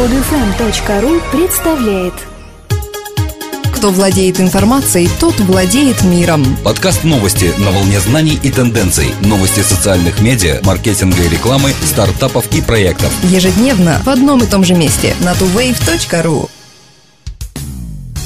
Podfm.ru представляет Кто владеет информацией, тот владеет миром. Подкаст новости на волне знаний и тенденций. Новости социальных медиа, маркетинга и рекламы, стартапов и проектов. Ежедневно в одном и том же месте на tuwave.ru.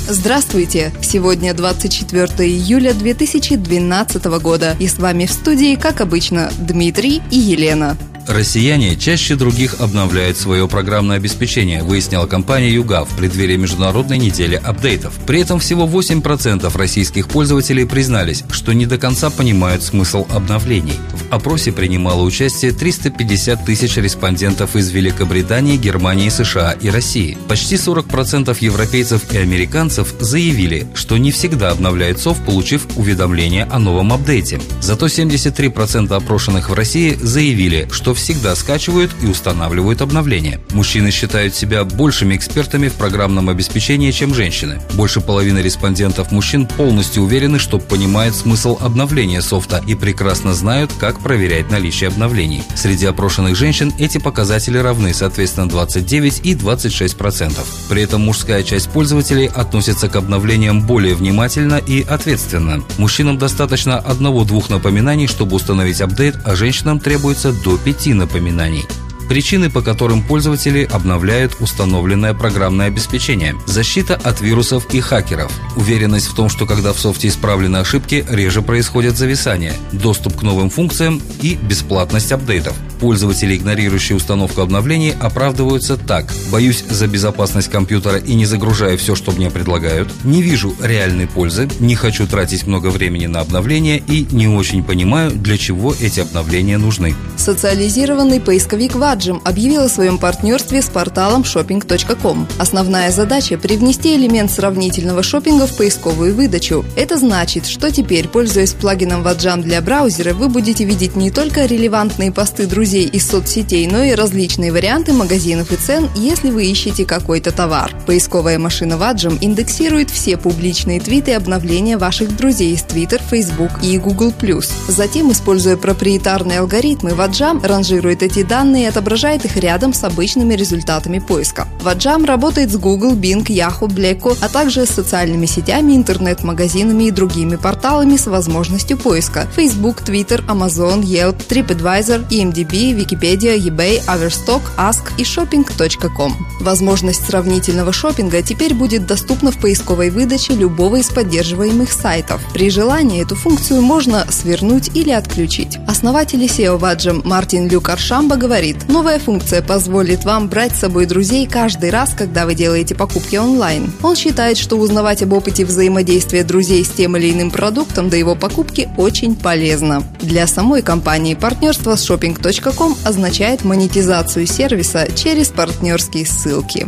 Здравствуйте! Сегодня 24 июля 2012 года. И с вами в студии, как обычно, Дмитрий и Елена. Россияне чаще других обновляют свое программное обеспечение, выяснила компания ЮГА в преддверии Международной недели апдейтов. При этом всего 8% российских пользователей признались, что не до конца понимают смысл обновлений. В опросе принимало участие 350 тысяч респондентов из Великобритании, Германии, США и России. Почти 40% европейцев и американцев заявили, что не всегда обновляют СОФ, получив уведомление о новом апдейте. Зато 73% опрошенных в России заявили, что всегда скачивают и устанавливают обновления. Мужчины считают себя большими экспертами в программном обеспечении, чем женщины. Больше половины респондентов мужчин полностью уверены, что понимают смысл обновления софта и прекрасно знают, как проверять наличие обновлений. Среди опрошенных женщин эти показатели равны, соответственно, 29 и 26 процентов. При этом мужская часть пользователей относится к обновлениям более внимательно и ответственно. Мужчинам достаточно одного-двух напоминаний, чтобы установить апдейт, а женщинам требуется до 5 напоминаний. Причины, по которым пользователи обновляют установленное программное обеспечение. Защита от вирусов и хакеров. Уверенность в том, что когда в софте исправлены ошибки, реже происходят зависания. Доступ к новым функциям и бесплатность апдейтов. Пользователи, игнорирующие установку обновлений, оправдываются так. Боюсь за безопасность компьютера и не загружаю все, что мне предлагают. Не вижу реальной пользы, не хочу тратить много времени на обновления и не очень понимаю, для чего эти обновления нужны. Социализированный поисковик Ваджим объявил о своем партнерстве с порталом shopping.com. Основная задача – привнести элемент сравнительного шопинга в поисковую выдачу. Это значит, что теперь, пользуясь плагином Ваджам для браузера, вы будете видеть не только релевантные посты друзей, из соцсетей, но и различные варианты магазинов и цен, если вы ищете какой-то товар. Поисковая машина Ваджим индексирует все публичные твиты и обновления ваших друзей из Twitter, Facebook и Google+. Затем, используя проприетарные алгоритмы, Ваджам ранжирует эти данные и отображает их рядом с обычными результатами поиска. Ваджам работает с Google, Bing, Yahoo, Blacko, а также с социальными сетями, интернет-магазинами и другими порталами с возможностью поиска – Facebook, Twitter, Amazon, Yelp, TripAdvisor, EMDB Википедия, eBay, Averstock, Ask и shopping.com. Возможность сравнительного шопинга теперь будет доступна в поисковой выдаче любого из поддерживаемых сайтов. При желании эту функцию можно свернуть или отключить. Основатель SEO Ваджем Мартин Люк Аршамба говорит, новая функция позволит вам брать с собой друзей каждый раз, когда вы делаете покупки онлайн. Он считает, что узнавать об опыте взаимодействия друзей с тем или иным продуктом до его покупки очень полезно. Для самой компании партнерство с shopping.com означает монетизацию сервиса через партнерские ссылки.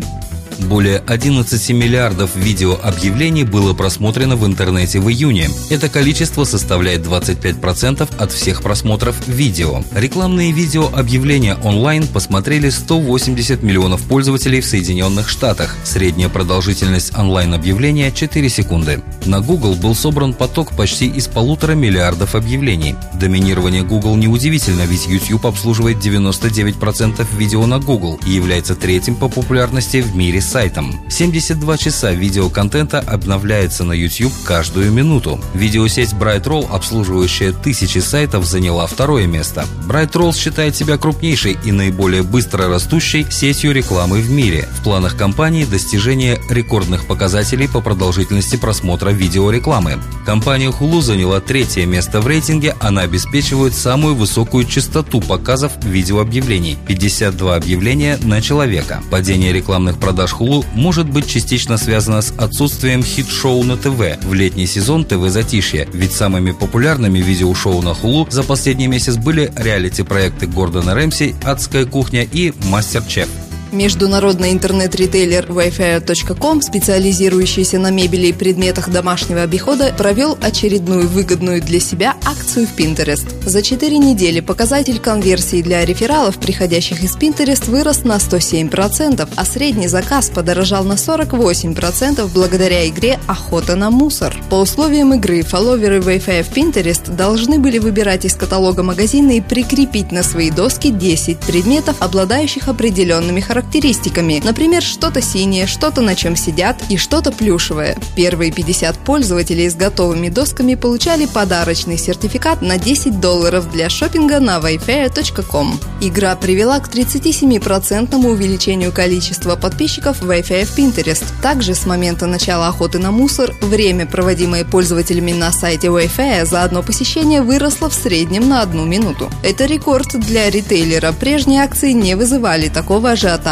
Более 11 миллиардов видеообъявлений было просмотрено в интернете в июне. Это количество составляет 25% от всех просмотров видео. Рекламные видеообъявления онлайн посмотрели 180 миллионов пользователей в Соединенных Штатах. Средняя продолжительность онлайн-объявления – 4 секунды. На Google был собран поток почти из полутора миллиардов объявлений. Доминирование Google неудивительно, ведь YouTube обслуживает 99% видео на Google и является третьим по популярности в мире сайтом. 72 часа видеоконтента обновляется на YouTube каждую минуту. Видеосеть BrightRoll, обслуживающая тысячи сайтов, заняла второе место. BrightRoll считает себя крупнейшей и наиболее быстро растущей сетью рекламы в мире. В планах компании достижение рекордных показателей по продолжительности просмотра видеорекламы. Компания Hulu заняла третье место в рейтинге, она обеспечивает самую высокую частоту показов видеообъявлений – 52 объявления на человека. Падение рекламных продаж Hulu может быть частично связано с отсутствием хит-шоу на ТВ в летний сезон ТВ затишье, ведь самыми популярными видеошоу на Hulu за последний месяц были реалити-проекты Гордона Рэмси, Адская кухня и Мастер-Чеф. Международный интернет-ритейлер Wayfair.com, специализирующийся на мебели и предметах домашнего обихода, провел очередную выгодную для себя акцию в Pinterest. За 4 недели показатель конверсии для рефералов, приходящих из Pinterest, вырос на 107%, а средний заказ подорожал на 48% благодаря игре «Охота на мусор». По условиям игры фолловеры Wayfair в Pinterest должны были выбирать из каталога магазина и прикрепить на свои доски 10 предметов, обладающих определенными характеристиками характеристиками, например, что-то синее, что-то на чем сидят и что-то плюшевое. Первые 50 пользователей с готовыми досками получали подарочный сертификат на 10 долларов для шопинга на wayfair.com. Игра привела к 37% увеличению количества подписчиков Wi-Fi в Pinterest. Также с момента начала охоты на мусор время, проводимое пользователями на сайте Wi-Fi за одно посещение выросло в среднем на одну минуту. Это рекорд для ритейлера. Прежние акции не вызывали такого ажиотажа.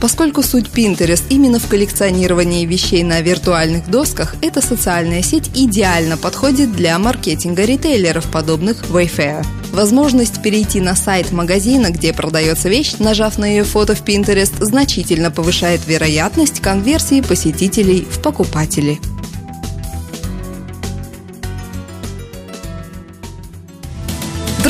Поскольку суть Pinterest именно в коллекционировании вещей на виртуальных досках, эта социальная сеть идеально подходит для маркетинга ритейлеров, подобных Wayfair. Возможность перейти на сайт магазина, где продается вещь, нажав на ее фото в Pinterest, значительно повышает вероятность конверсии посетителей в покупателей.